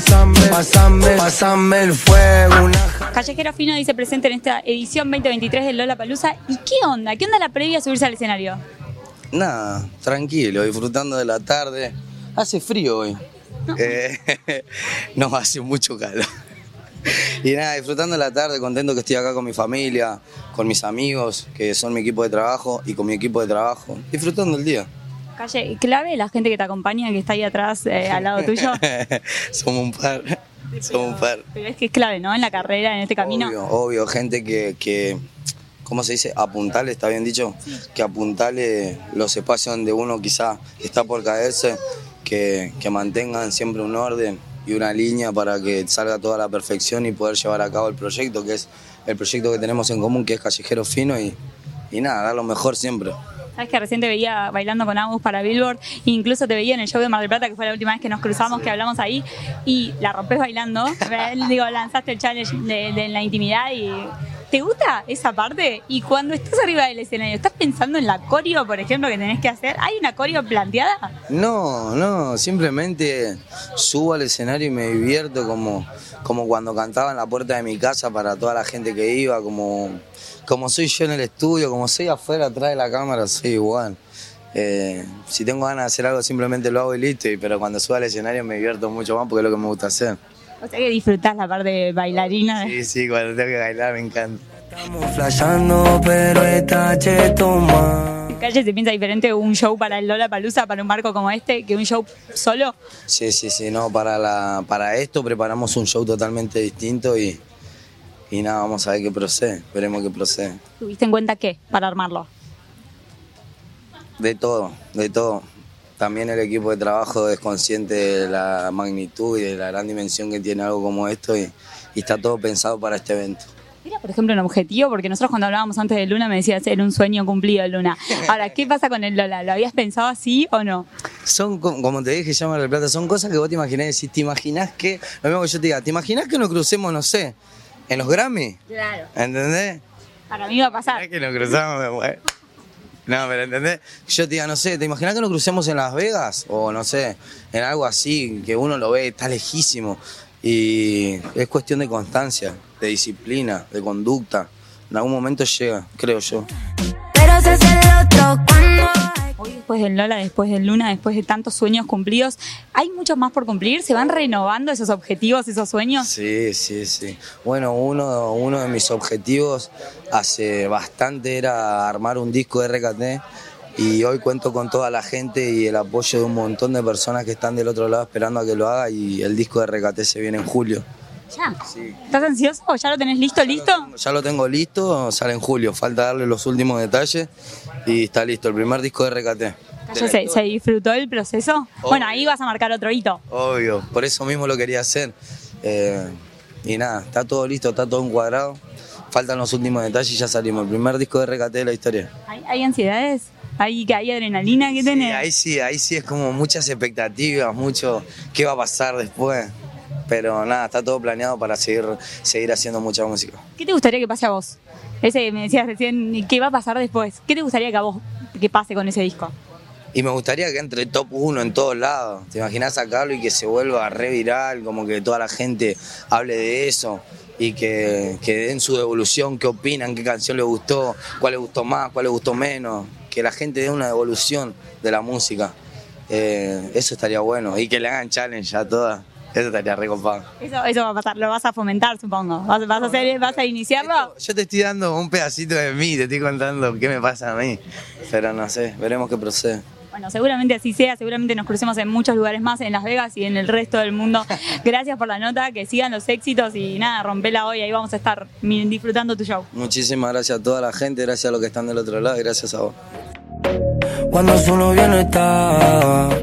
Pásame, pásame, pásame el fuego. Una... Callejero Fino dice presente en esta edición 2023 del Lola Palusa. ¿Y qué onda? ¿Qué onda la previa a subirse al escenario? Nada, tranquilo, disfrutando de la tarde. Hace frío hoy. Eh, no, hace mucho calor. Y nada, disfrutando de la tarde, contento que estoy acá con mi familia, con mis amigos, que son mi equipo de trabajo, y con mi equipo de trabajo. Disfrutando el día. Calle, clave la gente que te acompaña, que está ahí atrás, eh, al lado tuyo. Somos un par. Somos un par. Pero es que es clave, ¿no? En la carrera, en este camino. Obvio, obvio, gente que, que ¿cómo se dice? Apuntale, ¿está bien dicho? Que apuntale los espacios donde uno quizá está por caerse, que, que mantengan siempre un orden y una línea para que salga toda la perfección y poder llevar a cabo el proyecto, que es el proyecto que tenemos en común, que es Callejero Fino, y, y nada, dar lo mejor siempre. Sabes que recién te veía bailando con Agus para Billboard, incluso te veía en el show de Mar del Plata, que fue la última vez que nos cruzamos, que hablamos ahí, y la rompes bailando. Digo, lanzaste el challenge de, de la intimidad y ¿Te gusta esa parte? Y cuando estás arriba del escenario, ¿estás pensando en la coreo, por ejemplo, que tenés que hacer? ¿Hay una coreo planteada? No, no, simplemente subo al escenario y me divierto como, como cuando cantaba en la puerta de mi casa para toda la gente que iba, como, como soy yo en el estudio, como soy afuera, atrás de la cámara, soy igual. Eh, si tengo ganas de hacer algo, simplemente lo hago y listo, pero cuando subo al escenario me divierto mucho más porque es lo que me gusta hacer. O sea que disfrutás la parte bailarina. Sí, sí, cuando tengo que bailar me encanta. Estamos flashando, pero está cheto más. Calle se piensa diferente un show para el Lola Palusa, para un marco como este, que un show solo. Sí, sí, sí, no, para, la, para esto preparamos un show totalmente distinto y, y nada, vamos a ver qué procede, veremos qué procede. ¿Tuviste en cuenta qué para armarlo? De todo, de todo. También el equipo de trabajo es consciente de la magnitud y de la gran dimensión que tiene algo como esto y, y está todo pensado para este evento. Era, por ejemplo, un objetivo, porque nosotros cuando hablábamos antes de Luna me decías, era un sueño cumplido, Luna. Ahora, ¿qué pasa con el Lola? ¿Lo habías pensado así o no? Son, co- como te dije, llama del Plata, son cosas que vos te imaginás, decís, ¿te imaginás que, lo mismo que yo te diga, ¿te imaginás que nos crucemos, no sé, en los Grammy? Claro. ¿Entendés? Para mí va a pasar. que nos cruzamos, güey. No, pero ¿entendés? Yo te diga, no sé, ¿te imaginas que nos crucemos en Las Vegas? O no sé, en algo así, que uno lo ve, está lejísimo. Y es cuestión de constancia, de disciplina, de conducta. En algún momento llega, creo yo. Pero se el otro cuando Hoy después del Lola, después del Luna, después de tantos sueños cumplidos, ¿hay muchos más por cumplir? ¿Se van renovando esos objetivos, esos sueños? Sí, sí, sí. Bueno, uno, de mis objetivos hace bastante era armar un disco de RKT y hoy cuento con toda la gente y el apoyo de un montón de personas que están del otro lado esperando a que lo haga y el disco de RKT se viene en julio. ¿Ya? Sí. ¿Estás ansioso? ¿Ya lo tenés listo, listo? Ya lo tengo listo, sale en julio, falta darle los últimos detalles y está listo, el primer disco de RKT. ¿Ya se, se disfrutó el proceso? Bueno, ahí vas a marcar otro hito. Obvio, por eso mismo lo quería hacer. Eh, y nada, está todo listo, está todo encuadrado. Faltan los últimos detalles y ya salimos. El primer disco de RKT de la historia. ¿Hay, hay ansiedades? ¿Hay, que hay adrenalina? ¿Qué Sí, tenés? ahí sí, ahí sí es como muchas expectativas, mucho qué va a pasar después. Pero nada, está todo planeado para seguir, seguir haciendo mucha música. ¿Qué te gustaría que pase a vos? Ese que me decías recién, ¿qué va a pasar después? ¿Qué te gustaría que a vos que pase con ese disco? Y me gustaría que entre top 1 en todos lados. ¿Te imaginas sacarlo y que se vuelva re viral? Como que toda la gente hable de eso y que, que den su devolución, qué opinan, qué canción les gustó, cuál les gustó más, cuál les gustó menos. Que la gente dé una devolución de la música. Eh, eso estaría bueno. Y que le hagan challenge a todas. Eso estaría recopado. Eso, eso va a pasar, lo vas a fomentar, supongo. ¿Vas, vas a, hacer, vas a iniciarlo? Yo te estoy dando un pedacito de mí, te estoy contando qué me pasa a mí. Pero no sé, veremos qué procede. Bueno, seguramente así sea, seguramente nos crucemos en muchos lugares más, en Las Vegas y en el resto del mundo. Gracias por la nota, que sigan los éxitos y nada, rompela hoy, ahí vamos a estar disfrutando tu show. Muchísimas gracias a toda la gente, gracias a los que están del otro lado y gracias a vos. Cuando solo bien está.